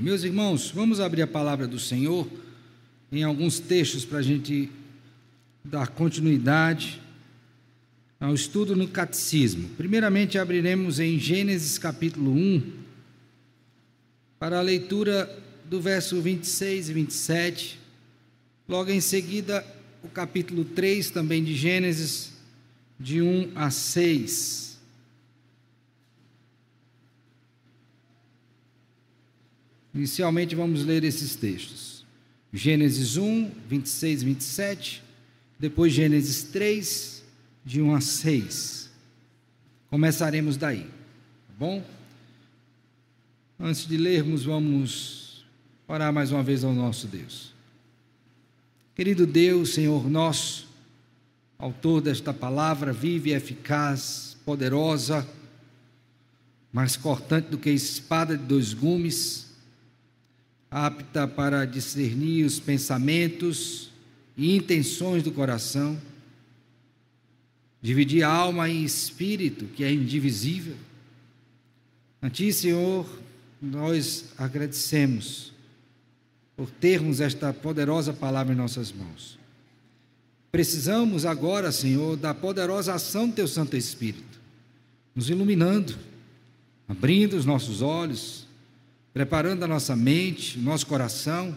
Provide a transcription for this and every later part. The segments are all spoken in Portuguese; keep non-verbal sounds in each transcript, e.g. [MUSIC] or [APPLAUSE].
Meus irmãos, vamos abrir a palavra do Senhor em alguns textos para a gente dar continuidade ao estudo no catecismo. Primeiramente, abriremos em Gênesis capítulo 1, para a leitura do verso 26 e 27. Logo em seguida, o capítulo 3 também de Gênesis, de 1 a 6. Inicialmente vamos ler esses textos. Gênesis 1, 26 e 27, depois Gênesis 3, de 1 a 6. Começaremos daí, tá bom? Antes de lermos, vamos orar mais uma vez ao nosso Deus. Querido Deus, Senhor nosso, autor desta palavra viva e eficaz, poderosa, mais cortante do que espada de dois gumes, apta para discernir os pensamentos e intenções do coração, dividir alma e espírito, que é indivisível. A Ti, Senhor, nós agradecemos por termos esta poderosa palavra em nossas mãos. Precisamos agora, Senhor, da poderosa ação do Teu Santo Espírito, nos iluminando, abrindo os nossos olhos, preparando a nossa mente, nosso coração,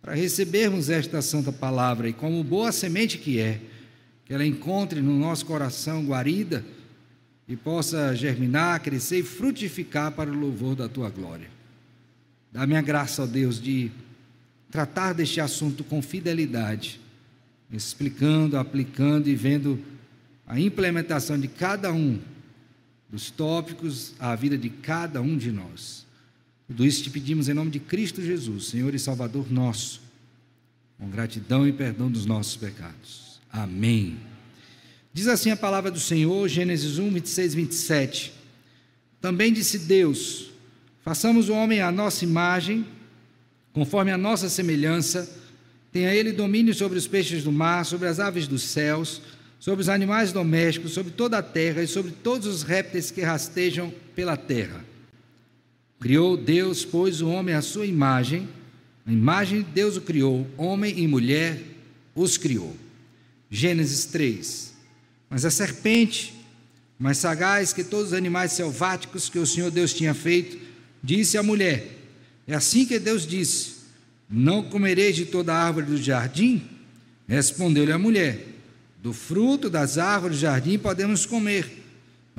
para recebermos esta santa palavra e, como boa semente que é, que ela encontre no nosso coração guarida e possa germinar, crescer e frutificar para o louvor da tua glória. Dá-me a graça, ó Deus, de tratar deste assunto com fidelidade, explicando, aplicando e vendo a implementação de cada um dos tópicos à vida de cada um de nós. Tudo isso te pedimos em nome de Cristo Jesus, Senhor e Salvador nosso, com gratidão e perdão dos nossos pecados. Amém. Diz assim a palavra do Senhor, Gênesis 1, 26, 27. Também disse Deus: façamos o homem à nossa imagem, conforme a nossa semelhança, tenha ele domínio sobre os peixes do mar, sobre as aves dos céus, sobre os animais domésticos, sobre toda a terra e sobre todos os répteis que rastejam pela terra. Criou Deus, pois, o homem à sua imagem, a imagem de Deus o criou, homem e mulher os criou. Gênesis 3. Mas a serpente, mais sagaz que todos os animais selváticos que o Senhor Deus tinha feito, disse à mulher: É assim que Deus disse: Não comereis de toda árvore do jardim? Respondeu-lhe a mulher: Do fruto das árvores do jardim podemos comer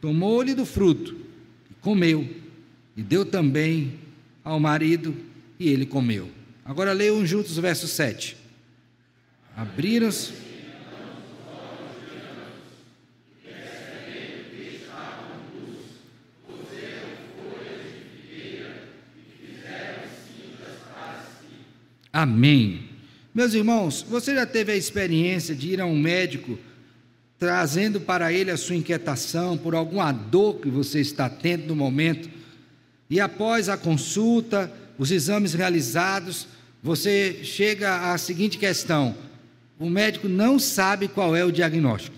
tomou-lhe do fruto, e comeu, e deu também ao marido, e ele comeu. Agora leiam juntos o verso 7. Abriram-se. Amém. Meus irmãos, você já teve a experiência de ir a um médico trazendo para ele a sua inquietação por alguma dor que você está tendo no momento. E após a consulta, os exames realizados, você chega à seguinte questão: o médico não sabe qual é o diagnóstico.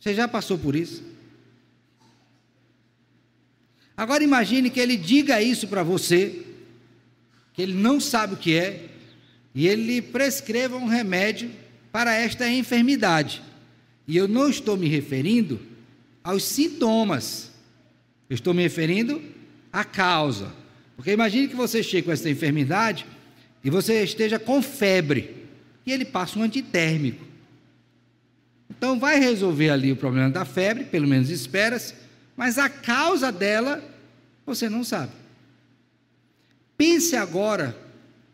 Você já passou por isso? Agora imagine que ele diga isso para você, que ele não sabe o que é, e ele prescreva um remédio para esta enfermidade. E eu não estou me referindo aos sintomas, eu estou me referindo à causa. Porque imagine que você chegue com essa enfermidade e você esteja com febre e ele passa um antitérmico. Então vai resolver ali o problema da febre, pelo menos espera-se, mas a causa dela você não sabe. Pense agora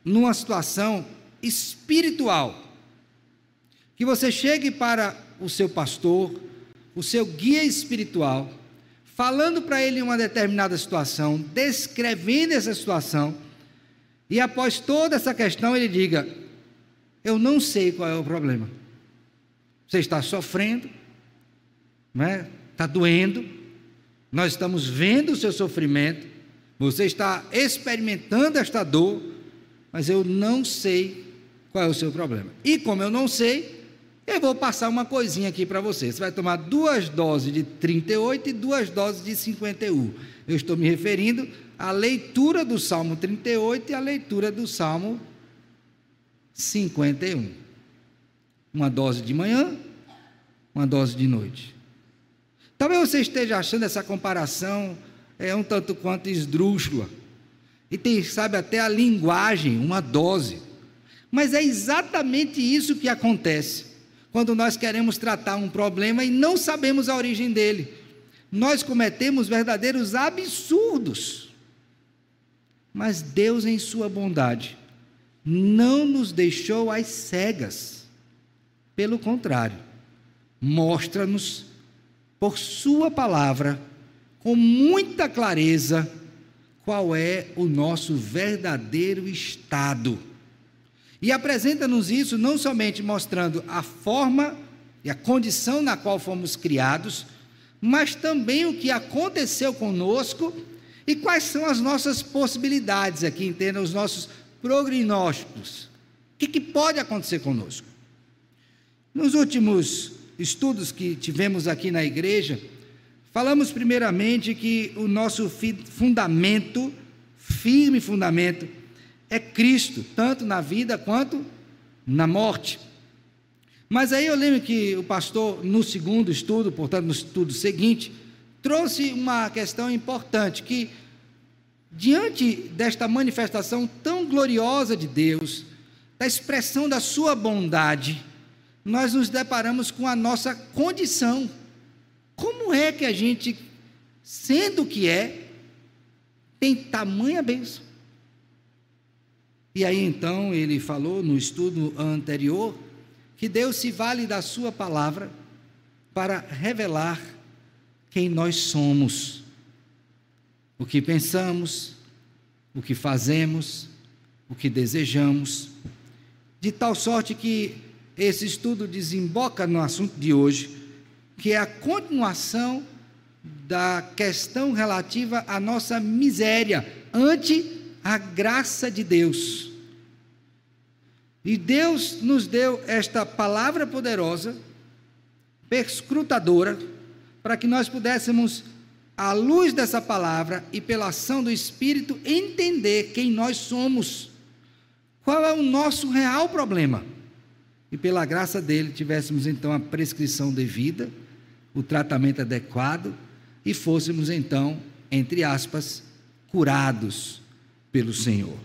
numa situação espiritual. Que você chegue para o seu pastor, o seu guia espiritual, falando para ele uma determinada situação, descrevendo essa situação, E após toda essa questão, ele diga: Eu não sei qual é o problema. Você está sofrendo, né? está doendo, nós estamos vendo o seu sofrimento, você está experimentando esta dor, mas eu não sei qual é o seu problema. E como eu não sei, eu vou passar uma coisinha aqui para você. Você vai tomar duas doses de 38 e duas doses de 51. Eu estou me referindo à leitura do Salmo 38 e à leitura do Salmo 51. Uma dose de manhã, uma dose de noite. Talvez você esteja achando essa comparação é um tanto quanto esdrúxula. E tem, sabe, até a linguagem, uma dose. Mas é exatamente isso que acontece quando nós queremos tratar um problema e não sabemos a origem dele. Nós cometemos verdadeiros absurdos. Mas Deus, em Sua bondade, não nos deixou às cegas. Pelo contrário, mostra-nos por Sua palavra, com muita clareza, qual é o nosso verdadeiro estado. E apresenta-nos isso não somente mostrando a forma e a condição na qual fomos criados, mas também o que aconteceu conosco e quais são as nossas possibilidades aqui, entenda, os nossos prognósticos. O que, que pode acontecer conosco? Nos últimos estudos que tivemos aqui na igreja, falamos primeiramente que o nosso fundamento, firme fundamento, é Cristo, tanto na vida quanto na morte. Mas aí eu lembro que o pastor, no segundo estudo, portanto, no estudo seguinte, trouxe uma questão importante: que diante desta manifestação tão gloriosa de Deus, da expressão da sua bondade, nós nos deparamos com a nossa condição. Como é que a gente, sendo o que é, tem tamanha bênção? E aí então ele falou no estudo anterior que Deus se vale da sua palavra para revelar quem nós somos, o que pensamos, o que fazemos, o que desejamos, de tal sorte que esse estudo desemboca no assunto de hoje, que é a continuação da questão relativa à nossa miséria ante a graça de Deus. E Deus nos deu esta palavra poderosa, perscrutadora, para que nós pudéssemos, à luz dessa palavra e pela ação do Espírito, entender quem nós somos, qual é o nosso real problema e pela graça dele tivéssemos então a prescrição devida, o tratamento adequado e fôssemos então, entre aspas, curados pelo Senhor.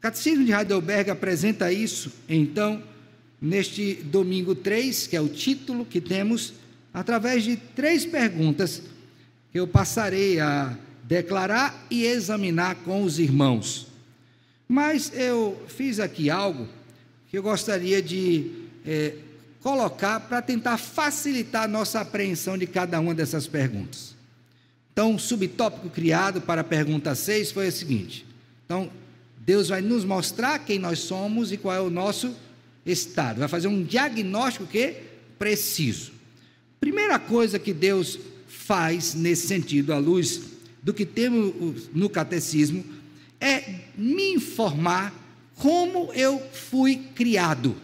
Catecismo de Heidelberg apresenta isso, então, neste domingo 3, que é o título que temos, através de três perguntas que eu passarei a declarar e examinar com os irmãos. Mas eu fiz aqui algo que eu gostaria de é, colocar para tentar facilitar a nossa apreensão de cada uma dessas perguntas. Então, o subtópico criado para a pergunta 6 foi o seguinte: então, Deus vai nos mostrar quem nós somos e qual é o nosso estado, vai fazer um diagnóstico que preciso. Primeira coisa que Deus faz nesse sentido, à luz do que temos no catecismo, é me informar como eu fui criado.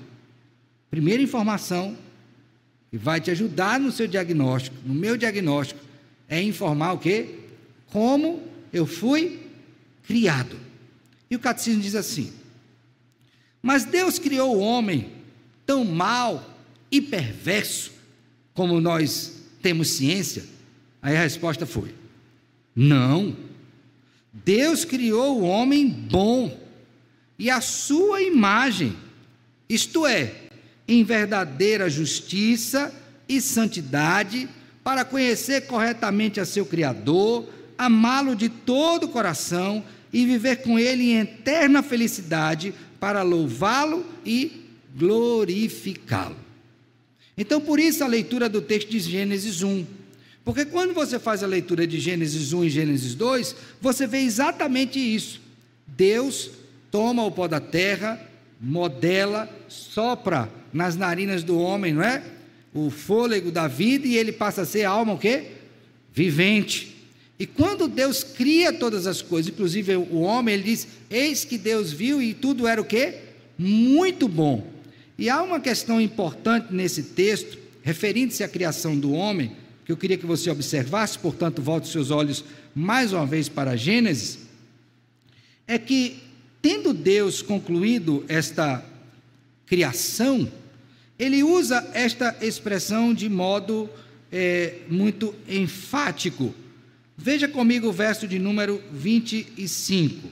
Primeira informação que vai te ajudar no seu diagnóstico, no meu diagnóstico, é informar o quê? Como eu fui criado. E o catecismo diz assim: Mas Deus criou o homem tão mal e perverso como nós temos ciência? Aí a resposta foi: Não. Deus criou o homem bom e a sua imagem, isto é, em verdadeira justiça e santidade, para conhecer corretamente a seu Criador, amá-lo de todo o coração e viver com ele em eterna felicidade, para louvá-lo e glorificá-lo. Então, por isso a leitura do texto de Gênesis 1. Porque quando você faz a leitura de Gênesis 1 e Gênesis 2, você vê exatamente isso. Deus toma o pó da terra, modela, sopra nas narinas do homem, não é? O fôlego da vida e ele passa a ser alma o quê? Vivente. E quando Deus cria todas as coisas, inclusive o homem, ele diz: Eis que Deus viu e tudo era o quê? Muito bom. E há uma questão importante nesse texto, referindo-se à criação do homem, que eu queria que você observasse, portanto, volte seus olhos mais uma vez para Gênesis, é que, tendo Deus concluído esta criação, ele usa esta expressão de modo é, muito enfático. Veja comigo o verso de número 25.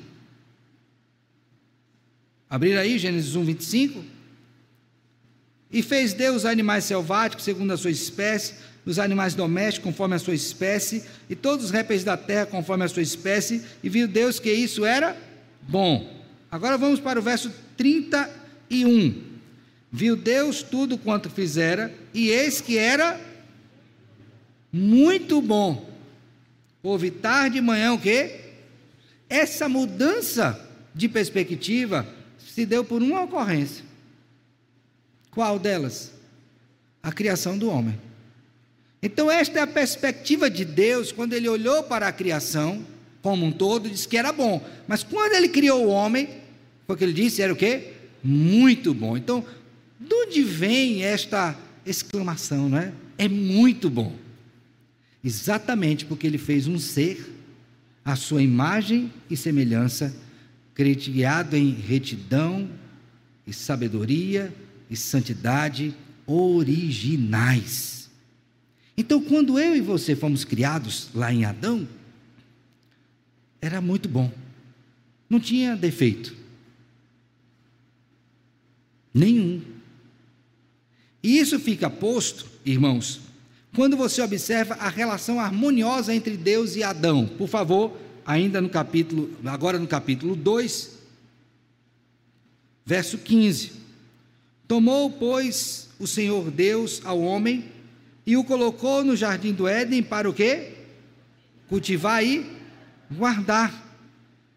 Abrir aí, Gênesis 1, 25. E fez Deus animais selváticos, segundo a sua espécie, os animais domésticos, conforme a sua espécie, e todos os répteis da terra, conforme a sua espécie, e viu Deus que isso era bom. Agora vamos para o verso 31. Viu Deus tudo quanto fizera, e eis que era muito bom. Houve tarde e manhã o quê? Essa mudança de perspectiva se deu por uma ocorrência. Qual delas? A criação do homem. Então, esta é a perspectiva de Deus quando ele olhou para a criação como um todo, disse que era bom. Mas quando ele criou o homem, foi o que ele disse, era o quê? Muito bom. Então, de onde vem esta exclamação, não é? É muito bom. Exatamente porque ele fez um ser, a sua imagem e semelhança, criado em retidão e sabedoria e santidade originais. Então, quando eu e você fomos criados lá em Adão, era muito bom, não tinha defeito, nenhum. E isso fica posto, irmãos, quando você observa a relação harmoniosa entre Deus e Adão. Por favor, ainda no capítulo, agora no capítulo 2, verso 15. Tomou, pois, o Senhor Deus ao homem e o colocou no jardim do Éden para o quê? Cultivar e guardar.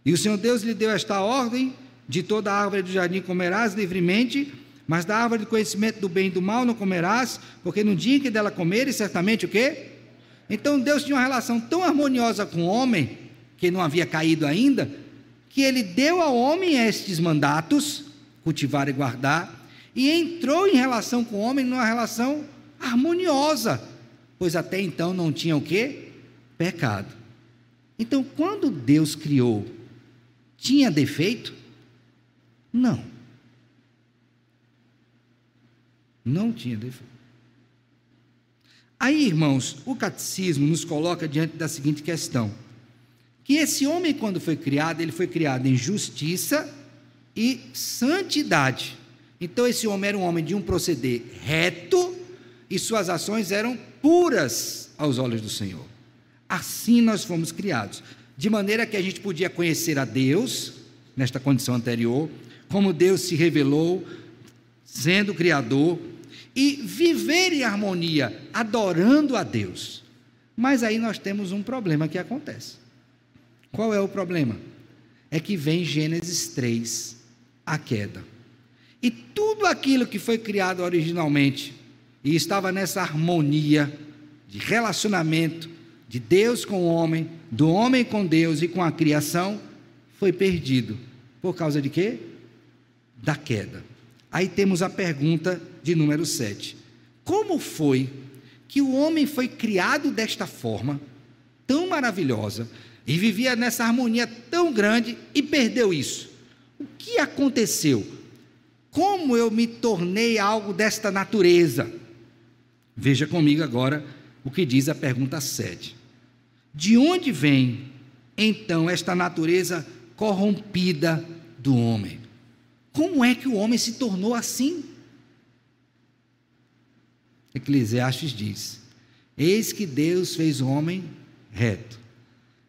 E o Senhor Deus lhe deu esta ordem: de toda a árvore do jardim comerás livremente, mas da árvore do conhecimento do bem e do mal não comerás, porque no dia em que dela comeres, certamente o quê? Então Deus tinha uma relação tão harmoniosa com o homem, que não havia caído ainda, que ele deu ao homem estes mandatos, cultivar e guardar, e entrou em relação com o homem numa relação harmoniosa, pois até então não tinha o que? Pecado. Então, quando Deus criou, tinha defeito? Não. Não tinha defeito. Aí, irmãos, o catecismo nos coloca diante da seguinte questão: que esse homem, quando foi criado, ele foi criado em justiça e santidade. Então, esse homem era um homem de um proceder reto e suas ações eram puras aos olhos do Senhor. Assim nós fomos criados, de maneira que a gente podia conhecer a Deus, nesta condição anterior, como Deus se revelou, sendo Criador, e viver em harmonia, adorando a Deus. Mas aí nós temos um problema que acontece. Qual é o problema? É que vem Gênesis 3, a queda. E tudo aquilo que foi criado originalmente e estava nessa harmonia de relacionamento de Deus com o homem, do homem com Deus e com a criação, foi perdido. Por causa de quê? Da queda. Aí temos a pergunta de número 7. Como foi que o homem foi criado desta forma, tão maravilhosa, e vivia nessa harmonia tão grande e perdeu isso? O que aconteceu? Como eu me tornei algo desta natureza? Veja comigo agora o que diz a pergunta 7. De onde vem então esta natureza corrompida do homem? Como é que o homem se tornou assim? Eclesiastes diz: Eis que Deus fez o homem reto,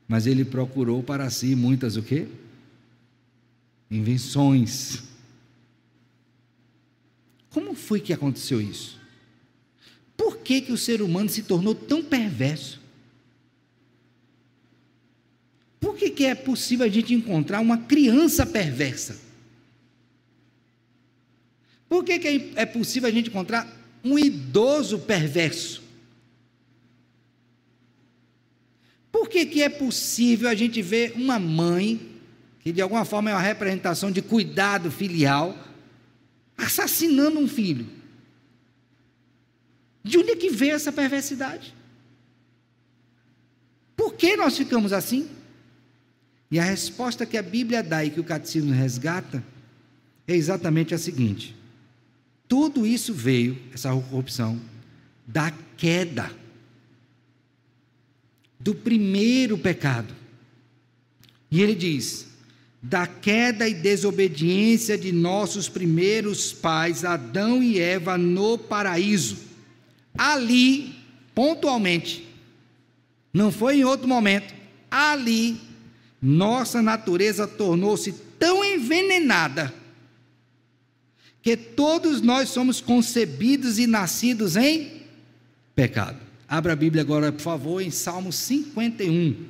mas ele procurou para si muitas o quê? Invenções como foi que aconteceu isso? Por que, que o ser humano se tornou tão perverso? Por que, que é possível a gente encontrar uma criança perversa? Por que, que é, é possível a gente encontrar um idoso perverso? Por que, que é possível a gente ver uma mãe, que de alguma forma é uma representação de cuidado filial, assassinando um filho? De onde é que veio essa perversidade? Por que nós ficamos assim? E a resposta que a Bíblia dá e que o catecismo resgata é exatamente a seguinte: tudo isso veio, essa corrupção, da queda do primeiro pecado. E ele diz: da queda e desobediência de nossos primeiros pais, Adão e Eva, no paraíso. Ali, pontualmente, não foi em outro momento, ali, nossa natureza tornou-se tão envenenada que todos nós somos concebidos e nascidos em pecado. Abra a Bíblia agora, por favor, em Salmo 51.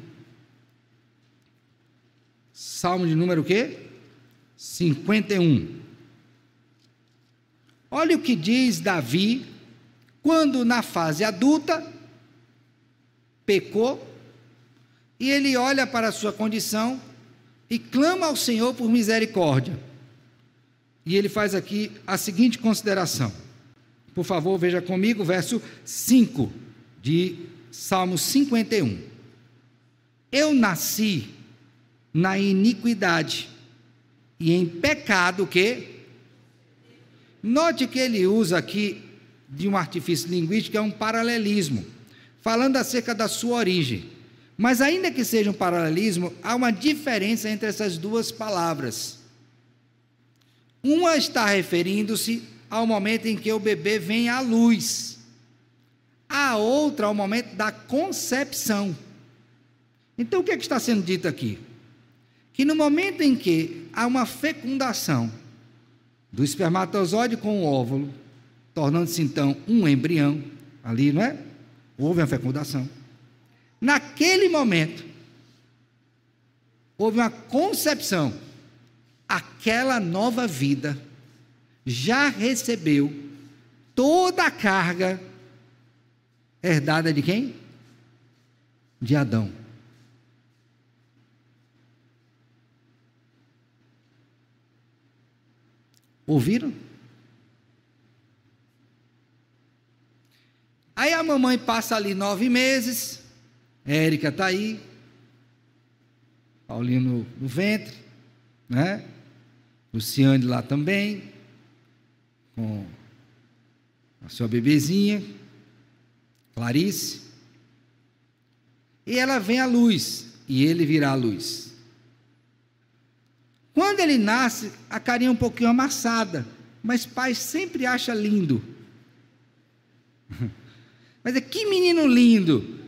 Salmo de número quê? 51. Olha o que diz Davi quando na fase adulta pecou e ele olha para a sua condição e clama ao Senhor por misericórdia. E ele faz aqui a seguinte consideração. Por favor, veja comigo, verso 5 de Salmo 51. Eu nasci na iniquidade e em pecado que Note que ele usa aqui de um artifício linguístico é um paralelismo, falando acerca da sua origem. Mas ainda que seja um paralelismo, há uma diferença entre essas duas palavras. Uma está referindo-se ao momento em que o bebê vem à luz a outra ao momento da concepção. Então, o que, é que está sendo dito aqui? Que no momento em que há uma fecundação do espermatozoide com o óvulo, tornando-se então um embrião, ali, não é? Houve uma fecundação. Naquele momento, houve uma concepção. Aquela nova vida já recebeu toda a carga herdada de quem? De Adão. Ouviram? Aí a mamãe passa ali nove meses, Érica está aí, Paulinho no, no, ventre, né? Luciane lá também, com a sua bebezinha. Clarice. E ela vem à luz, e ele virá à luz. Quando ele nasce, a carinha é um pouquinho amassada, mas pai sempre acha lindo. [LAUGHS] Mas é que menino lindo.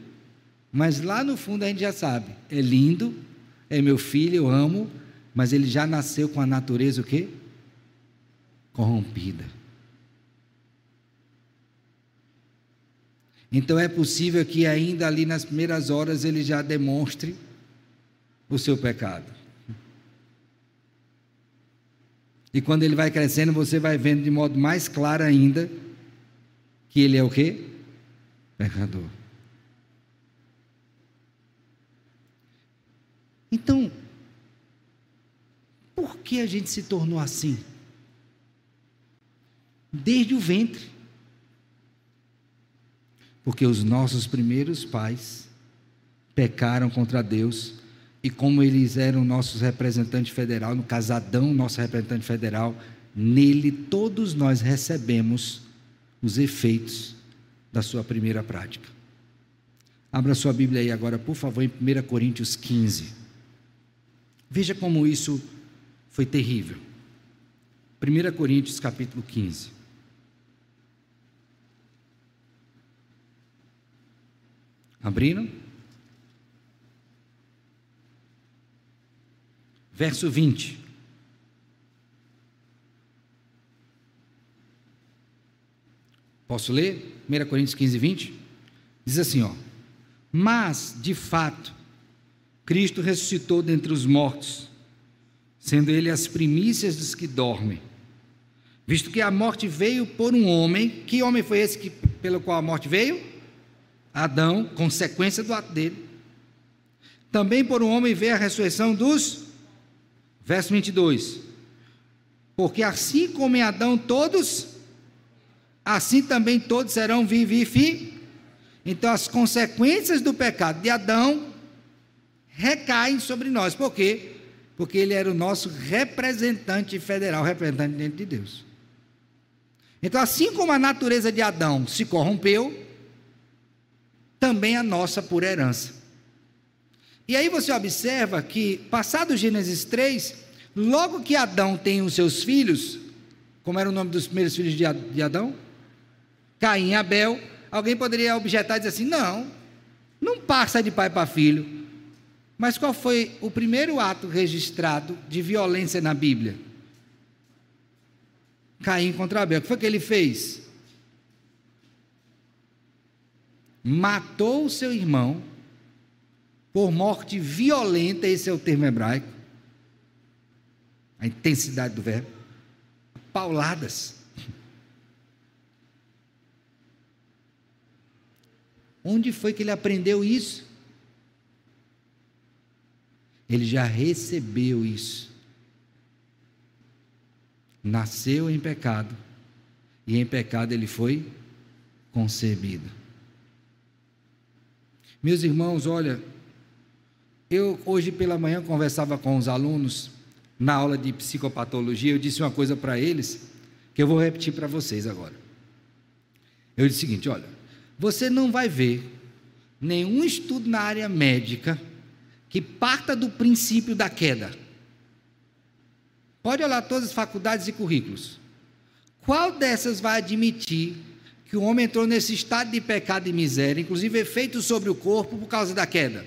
Mas lá no fundo a gente já sabe, é lindo, é meu filho, eu amo, mas ele já nasceu com a natureza o quê? Corrompida. Então é possível que ainda ali nas primeiras horas ele já demonstre o seu pecado. E quando ele vai crescendo, você vai vendo de modo mais claro ainda que ele é o quê? Pecador. Então, que a gente se tornou assim? Desde o ventre porque os nossos primeiros pais pecaram contra Deus e como eles eram nossos representantes federal, no caso Adão, nosso representante federal, nele todos nós recebemos os efeitos da sua primeira prática. Abra sua Bíblia aí agora, por favor, em 1 Coríntios 15. Veja como isso foi terrível. 1 Coríntios capítulo 15. Abriram? Verso 20. Posso ler? 1 Coríntios 15, 20? Diz assim, ó. Mas, de fato, Cristo ressuscitou dentre os mortos, sendo ele as primícias dos que dormem. Visto que a morte veio por um homem, que homem foi esse que, pelo qual a morte veio? Adão, consequência do ato dele. Também por um homem veio a ressurreição dos. Verso 22. Porque assim como em Adão todos, assim também todos serão vivificados. Então as consequências do pecado de Adão recaem sobre nós. Por quê? Porque ele era o nosso representante federal, representante dentro de Deus. Então, assim como a natureza de Adão se corrompeu, também a nossa por herança. E aí você observa que, passado Gênesis 3, logo que Adão tem os seus filhos, como era o nome dos primeiros filhos de Adão? Caim e Abel. Alguém poderia objetar e dizer assim: não, não passa de pai para filho. Mas qual foi o primeiro ato registrado de violência na Bíblia? Caim contra Abel. O que foi que ele fez? Matou o seu irmão por morte violenta, esse é o termo hebraico, a intensidade do verbo, pauladas. Onde foi que ele aprendeu isso? Ele já recebeu isso. Nasceu em pecado, e em pecado ele foi concebido. Meus irmãos, olha, eu hoje pela manhã conversava com os alunos na aula de psicopatologia, eu disse uma coisa para eles que eu vou repetir para vocês agora. Eu disse o seguinte: olha, você não vai ver nenhum estudo na área médica que parta do princípio da queda. Pode olhar todas as faculdades e currículos. Qual dessas vai admitir que o homem entrou nesse estado de pecado e miséria, inclusive efeito sobre o corpo por causa da queda?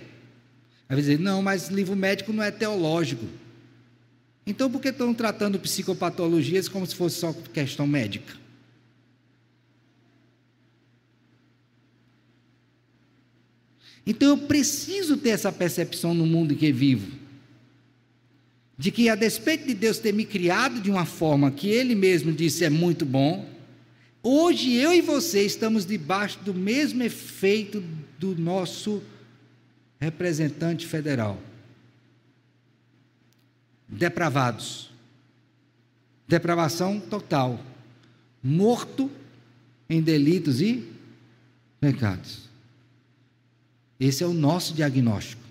Aí vai dizer, não, mas livro médico não é teológico. Então por que estão tratando psicopatologias como se fosse só questão médica? Então eu preciso ter essa percepção no mundo em que vivo. De que, a despeito de Deus ter me criado de uma forma que Ele mesmo disse é muito bom, hoje eu e você estamos debaixo do mesmo efeito do nosso representante federal. Depravados. Depravação total. Morto em delitos e pecados. Esse é o nosso diagnóstico.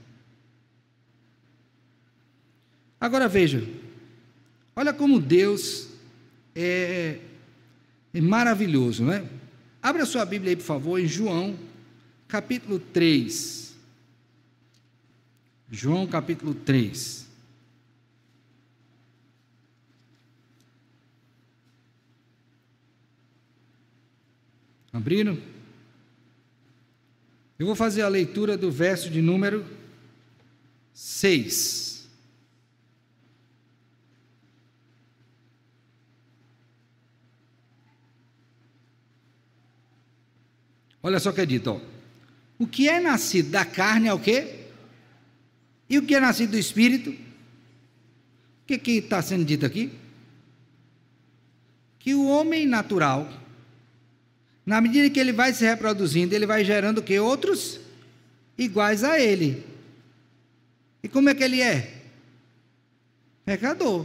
Agora veja, olha como Deus é, é maravilhoso, né? Abra sua Bíblia aí, por favor, em João, capítulo 3. João capítulo 3. Abriram? Eu vou fazer a leitura do verso de número 6. Olha só o que é dito, ó. O que é nascido da carne é o quê? E o que é nascido do Espírito? O que está sendo dito aqui? Que o homem natural, na medida que ele vai se reproduzindo, ele vai gerando que outros iguais a ele. E como é que ele é? Pecador.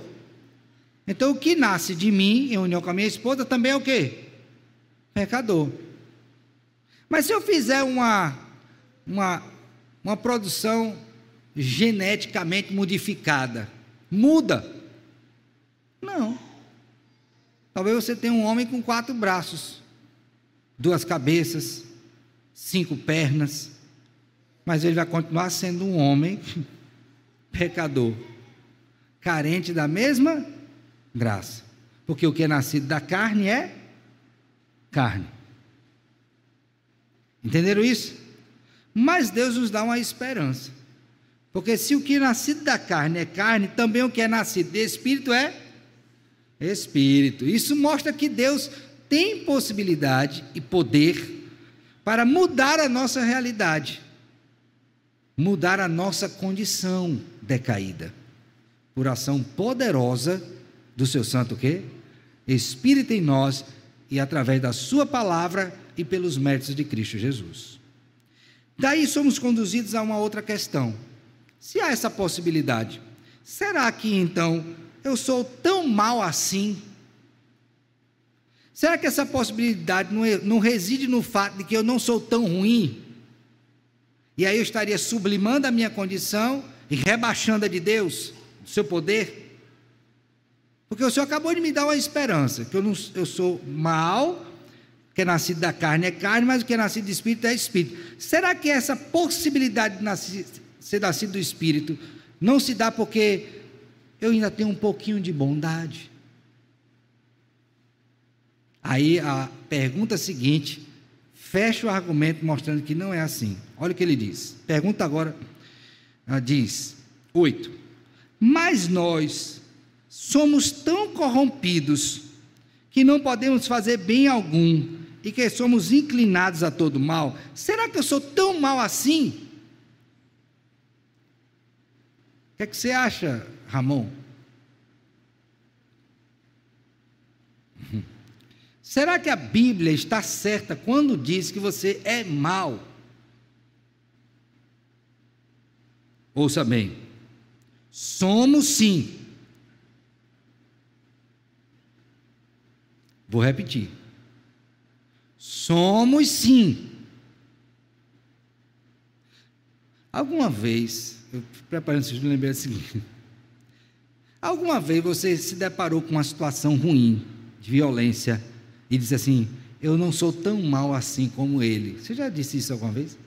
Então o que nasce de mim, em união com a minha esposa, também é o quê? Pecador. Mas se eu fizer uma, uma, uma produção geneticamente modificada. Muda? Não. Talvez você tenha um homem com quatro braços, duas cabeças, cinco pernas, mas ele vai continuar sendo um homem [LAUGHS] pecador, carente da mesma graça. Porque o que é nascido da carne é carne. Entenderam isso? Mas Deus nos dá uma esperança. Porque se o que é nascido da carne é carne, também o que é nascido de espírito é espírito. Isso mostra que Deus tem possibilidade e poder para mudar a nossa realidade, mudar a nossa condição decaída, por ação poderosa do seu santo quê? Espírito em nós e através da Sua palavra e pelos méritos de Cristo Jesus. Daí somos conduzidos a uma outra questão. Se há essa possibilidade, será que então eu sou tão mal assim? Será que essa possibilidade não, não reside no fato de que eu não sou tão ruim? E aí eu estaria sublimando a minha condição e rebaixando a de Deus, do seu poder? Porque o Senhor acabou de me dar uma esperança, que eu, não, eu sou mal, que é nascido da carne é carne, mas o que é nascido do Espírito é Espírito. Será que essa possibilidade de nascer, ser nascido do Espírito não se dá porque eu ainda tenho um pouquinho de bondade? Aí a pergunta seguinte fecha o argumento mostrando que não é assim. Olha o que ele diz. Pergunta agora, diz, 8. Mas nós somos tão corrompidos que não podemos fazer bem algum e que somos inclinados a todo mal. Será que eu sou tão mal assim? O que, é que você acha, Ramon? Será que a Bíblia está certa quando diz que você é mal? Ouça bem. Somos sim. Vou repetir. Somos sim. Alguma vez, eu preparando vocês me lembrei o seguinte. Alguma vez você se deparou com uma situação ruim, de violência, e disse assim: Eu não sou tão mal assim como ele. Você já disse isso alguma vez?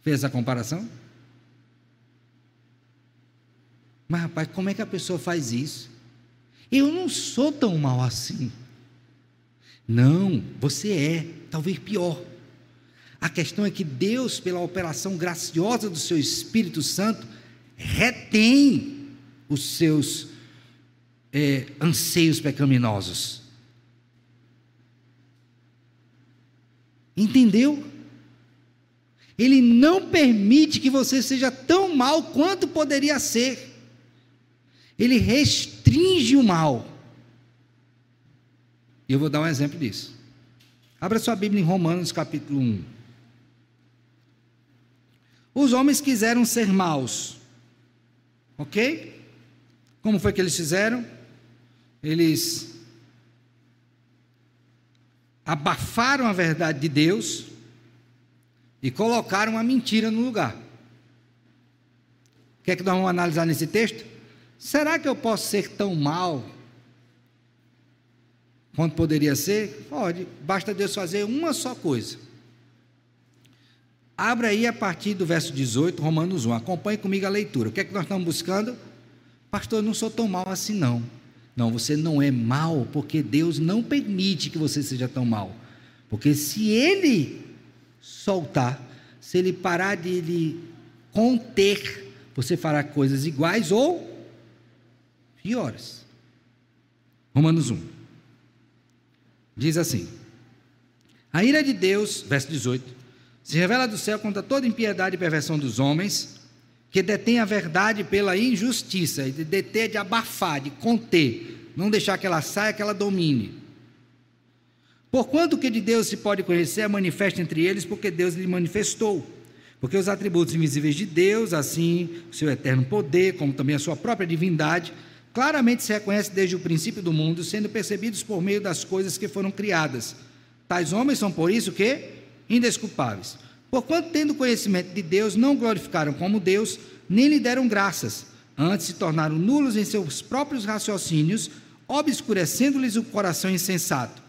Fez essa comparação? Mas rapaz, como é que a pessoa faz isso? Eu não sou tão mal assim. Não, você é, talvez pior. A questão é que Deus, pela operação graciosa do seu Espírito Santo, retém os seus é, anseios pecaminosos. Entendeu? Ele não permite que você seja tão mal quanto poderia ser. Ele restringe o mal. E eu vou dar um exemplo disso. Abra sua Bíblia em Romanos capítulo 1. Os homens quiseram ser maus. Ok? Como foi que eles fizeram? Eles abafaram a verdade de Deus e colocaram uma mentira no lugar. O que é que nós vamos analisar nesse texto? Será que eu posso ser tão mal quanto poderia ser? Pode, basta Deus fazer uma só coisa. Abra aí a partir do verso 18, Romanos 1. Acompanhe comigo a leitura. O que é que nós estamos buscando? Pastor, eu não sou tão mal assim, não. Não, você não é mal porque Deus não permite que você seja tão mal. Porque se Ele soltar, se Ele parar de lhe conter, você fará coisas iguais ou piores. Romanos 1. Diz assim: A ira de Deus, verso 18, se revela do céu contra toda impiedade e perversão dos homens que detém a verdade pela injustiça, de deter, de abafar, de conter, não deixar que ela saia, que ela domine. Porquanto que de Deus se pode conhecer é manifesto entre eles, porque Deus lhe manifestou. Porque os atributos invisíveis de Deus, assim, o seu eterno poder, como também a sua própria divindade, claramente se reconhece desde o princípio do mundo, sendo percebidos por meio das coisas que foram criadas. Tais homens são por isso que indesculpáveis. Porquanto, tendo conhecimento de Deus, não glorificaram como Deus, nem lhe deram graças, antes se tornaram nulos em seus próprios raciocínios, obscurecendo-lhes o coração insensato.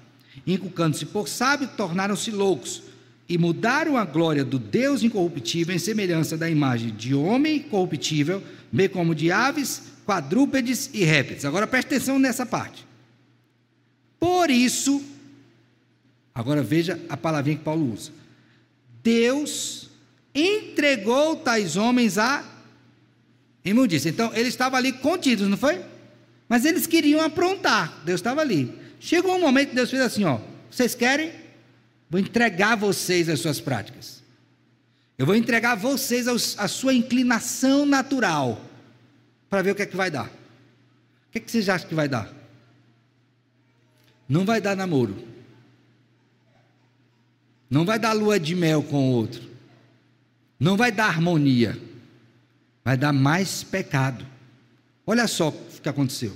Inculcando-se por sábio, tornaram-se loucos, e mudaram a glória do Deus incorruptível em semelhança da imagem de homem corruptível, bem como de aves, quadrúpedes e répteis. Agora preste atenção nessa parte. Por isso, agora veja a palavrinha que Paulo usa. Deus entregou tais homens a imundícia. Então, eles estavam ali contidos, não foi? Mas eles queriam aprontar. Deus estava ali. Chegou um momento que Deus fez assim: ó, vocês querem? Vou entregar vocês as suas práticas. Eu vou entregar vocês a sua inclinação natural. Para ver o que é que vai dar. O que, é que vocês acham que vai dar? não vai dar namoro. Não vai dar lua de mel com o outro. Não vai dar harmonia. Vai dar mais pecado. Olha só o que aconteceu.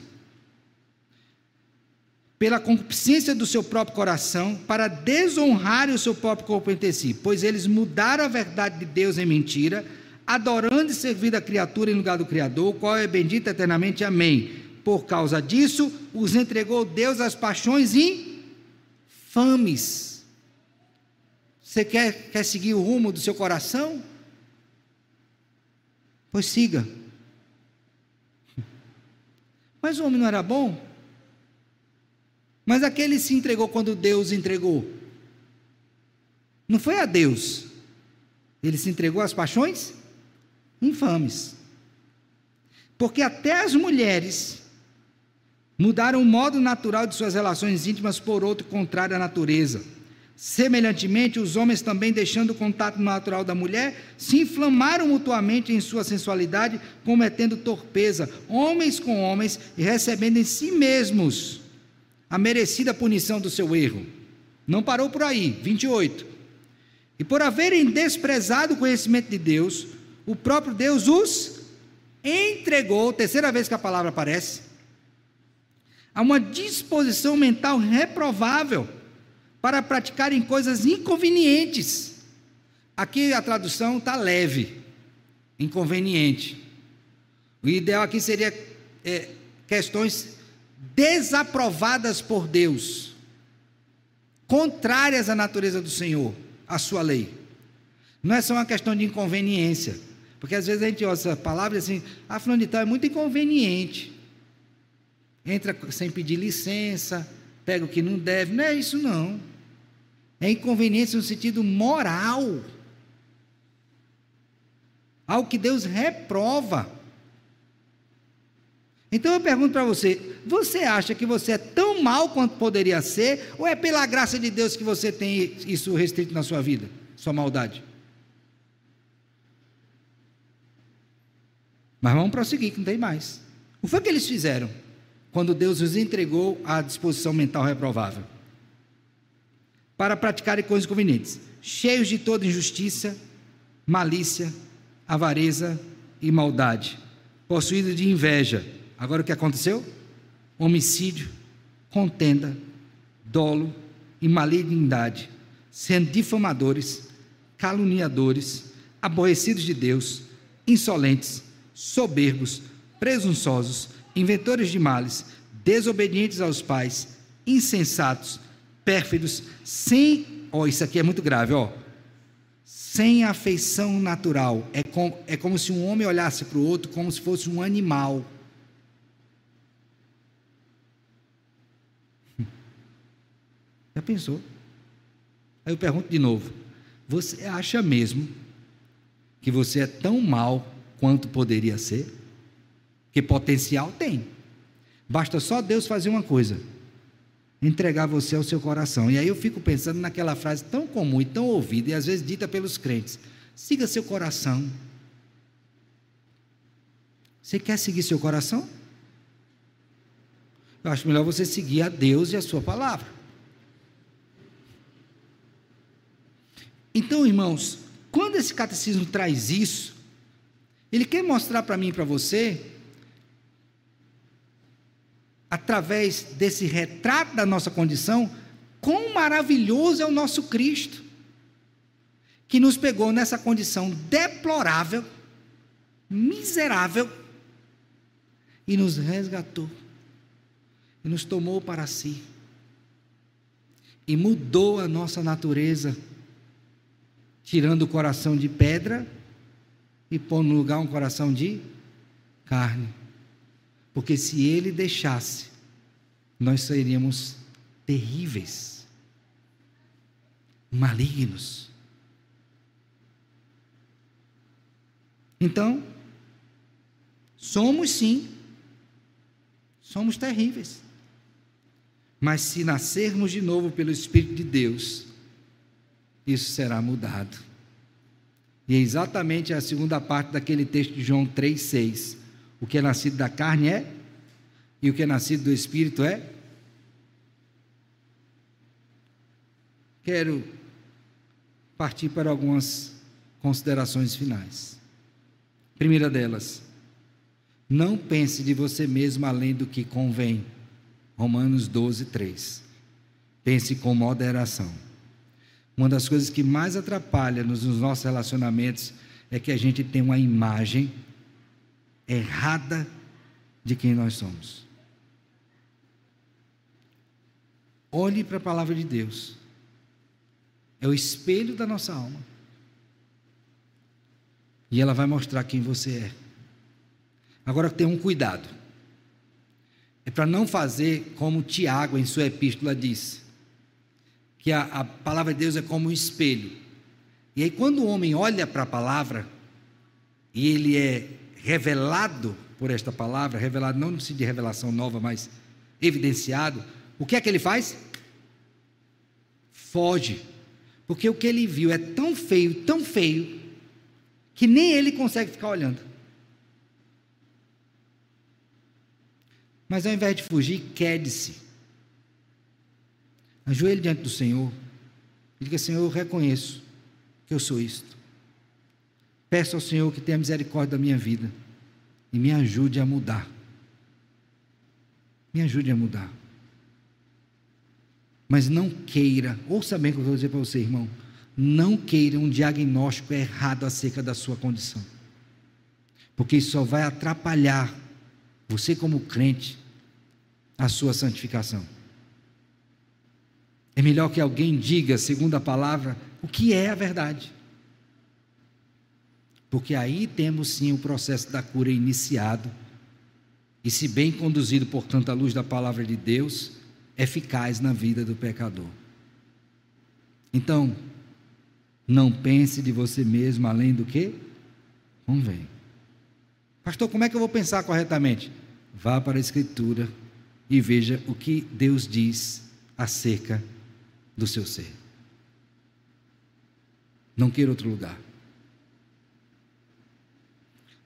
Pela concupiscência do seu próprio coração, para desonrar o seu próprio corpo entre si, pois eles mudaram a verdade de Deus em mentira, adorando e servindo a criatura em lugar do Criador, qual é bendito eternamente. Amém. Por causa disso, os entregou Deus às paixões infames. Você quer, quer seguir o rumo do seu coração? Pois siga. Mas o homem não era bom? Mas aquele se entregou quando Deus entregou. Não foi a Deus. Ele se entregou às paixões infames. Porque até as mulheres mudaram o modo natural de suas relações íntimas por outro contrário à natureza. Semelhantemente, os homens também, deixando o contato natural da mulher, se inflamaram mutuamente em sua sensualidade, cometendo torpeza, homens com homens, e recebendo em si mesmos a merecida punição do seu erro. Não parou por aí. 28. E por haverem desprezado o conhecimento de Deus, o próprio Deus os entregou, terceira vez que a palavra aparece, a uma disposição mental reprovável para praticarem coisas inconvenientes. Aqui a tradução está leve, inconveniente. O ideal aqui seria é, questões desaprovadas por Deus, contrárias à natureza do Senhor, à sua lei. Não é só uma questão de inconveniência, porque às vezes a gente ouve essa palavra assim, a ah, de tal é muito inconveniente. Entra sem pedir licença, pega o que não deve. Não é isso não. É inconveniência no sentido moral. Algo que Deus reprova. Então eu pergunto para você: você acha que você é tão mal quanto poderia ser, ou é pela graça de Deus que você tem isso restrito na sua vida, sua maldade? Mas vamos prosseguir, que não tem mais. O que foi que eles fizeram quando Deus os entregou à disposição mental reprovável? Para praticarem coisas convenientes, cheios de toda injustiça, malícia, avareza e maldade, possuídos de inveja. Agora o que aconteceu? Homicídio, contenda, dolo e malignidade, sendo difamadores, caluniadores, aborrecidos de Deus, insolentes, soberbos, presunçosos, inventores de males, desobedientes aos pais, insensatos, pérfidos, sem. Ó, oh, isso aqui é muito grave, ó. Sem afeição natural. É, com, é como se um homem olhasse para o outro como se fosse um animal. Já pensou? Aí eu pergunto de novo: você acha mesmo que você é tão mal quanto poderia ser? Que potencial tem. Basta só Deus fazer uma coisa: entregar você ao seu coração. E aí eu fico pensando naquela frase tão comum e tão ouvida, e às vezes dita pelos crentes: siga seu coração. Você quer seguir seu coração? Eu acho melhor você seguir a Deus e a sua palavra. Então, irmãos, quando esse catecismo traz isso, ele quer mostrar para mim e para você, através desse retrato da nossa condição, quão maravilhoso é o nosso Cristo, que nos pegou nessa condição deplorável, miserável, e nos resgatou, e nos tomou para si, e mudou a nossa natureza tirando o coração de pedra e pondo no lugar um coração de carne. Porque se ele deixasse, nós seríamos terríveis, malignos. Então, somos sim, somos terríveis. Mas se nascermos de novo pelo Espírito de Deus, isso será mudado. E é exatamente a segunda parte daquele texto de João 3,6. O que é nascido da carne é, e o que é nascido do Espírito é quero partir para algumas considerações finais. Primeira delas, não pense de você mesmo além do que convém. Romanos 12, 3. Pense com moderação. Uma das coisas que mais atrapalha nos nossos relacionamentos é que a gente tem uma imagem errada de quem nós somos. Olhe para a palavra de Deus. É o espelho da nossa alma. E ela vai mostrar quem você é. Agora tem um cuidado. É para não fazer como Tiago em sua epístola diz, que a, a palavra de Deus é como um espelho. E aí quando o homem olha para a palavra e ele é revelado por esta palavra, revelado não no sentido de revelação nova, mas evidenciado, o que é que ele faz? Foge. Porque o que ele viu é tão feio, tão feio, que nem ele consegue ficar olhando. Mas ao invés de fugir, quede-se. Ajoelhe diante do Senhor. E diga: Senhor, eu reconheço que eu sou isto. Peço ao Senhor que tenha misericórdia da minha vida e me ajude a mudar. Me ajude a mudar. Mas não queira, ouça bem o que eu vou dizer para você, irmão. Não queira um diagnóstico errado acerca da sua condição. Porque isso só vai atrapalhar você, como crente, a sua santificação. É melhor que alguém diga, segundo a palavra, o que é a verdade. Porque aí temos sim o processo da cura iniciado, e se bem conduzido, portanto, à luz da palavra de Deus, eficaz na vida do pecador. Então, não pense de você mesmo além do que convém. Pastor, como é que eu vou pensar corretamente? Vá para a Escritura e veja o que Deus diz acerca do seu ser. Não queira outro lugar.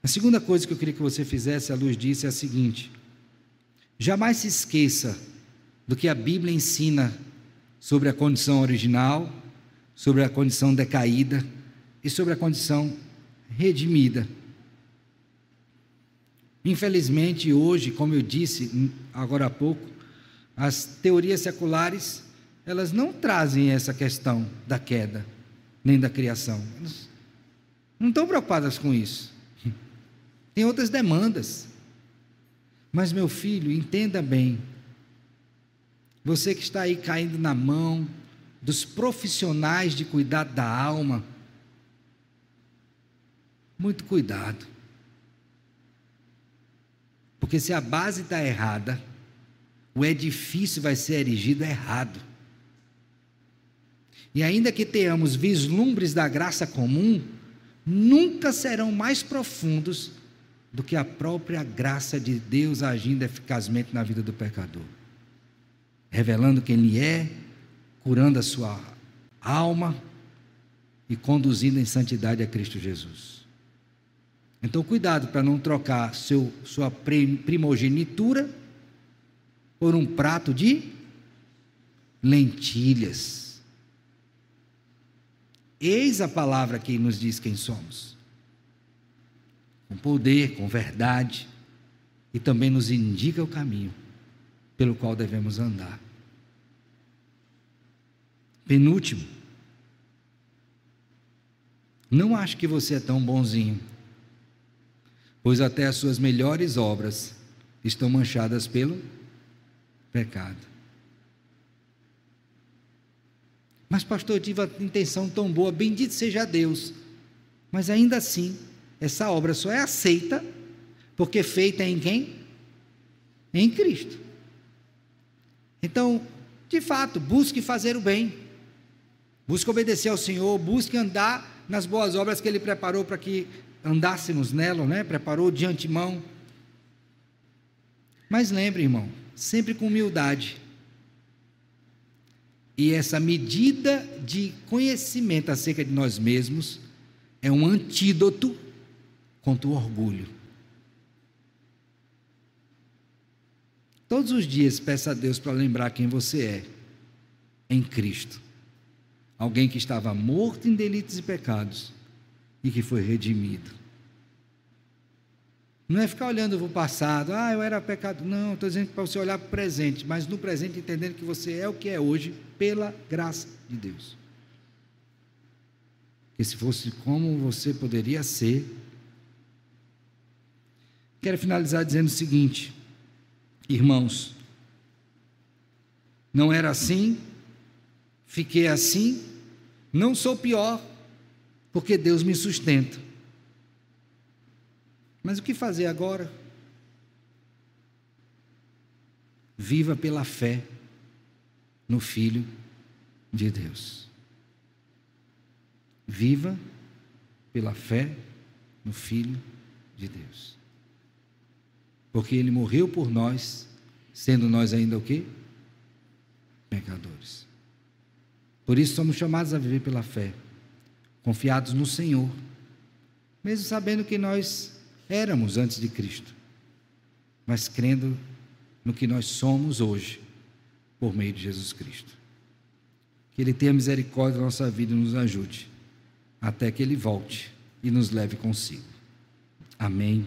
A segunda coisa que eu queria que você fizesse à luz disso é a seguinte: jamais se esqueça do que a Bíblia ensina sobre a condição original, sobre a condição decaída e sobre a condição redimida. Infelizmente, hoje, como eu disse agora há pouco, as teorias seculares, elas não trazem essa questão da queda, nem da criação. Elas não estão preocupadas com isso. Tem outras demandas. Mas, meu filho, entenda bem. Você que está aí caindo na mão dos profissionais de cuidado da alma, muito cuidado. Porque se a base está errada, o edifício vai ser erigido errado. E ainda que tenhamos vislumbres da graça comum, nunca serão mais profundos do que a própria graça de Deus agindo eficazmente na vida do pecador, revelando quem ele é, curando a sua alma e conduzindo em santidade a Cristo Jesus. Então, cuidado para não trocar seu, sua primogenitura por um prato de lentilhas. Eis a palavra que nos diz quem somos. Com poder, com verdade, e também nos indica o caminho pelo qual devemos andar. Penúltimo, não acho que você é tão bonzinho pois até as suas melhores obras estão manchadas pelo pecado. Mas, pastor, eu tive a intenção tão boa, bendito seja Deus. Mas ainda assim, essa obra só é aceita porque feita em quem? Em Cristo. Então, de fato, busque fazer o bem, busque obedecer ao Senhor, busque andar nas boas obras que Ele preparou para que andássemos nela, né? Preparou de antemão. Mas lembre, irmão, sempre com humildade. E essa medida de conhecimento acerca de nós mesmos é um antídoto contra o orgulho. Todos os dias peça a Deus para lembrar quem você é em Cristo. Alguém que estava morto em delitos e pecados e que foi redimido. Não é ficar olhando para o passado, ah, eu era pecado. Não, estou dizendo para você olhar para o presente, mas no presente entendendo que você é o que é hoje pela graça de Deus. Que se fosse como você poderia ser. Quero finalizar dizendo o seguinte, irmãos, não era assim, fiquei assim, não sou pior, porque Deus me sustenta. Mas o que fazer agora? Viva pela fé no Filho de Deus. Viva pela fé no Filho de Deus. Porque Ele morreu por nós, sendo nós ainda o quê? Pecadores. Por isso somos chamados a viver pela fé, confiados no Senhor, mesmo sabendo que nós éramos antes de Cristo, mas crendo no que nós somos hoje, por meio de Jesus Cristo. Que Ele tenha misericórdia da nossa vida e nos ajude, até que Ele volte e nos leve consigo. Amém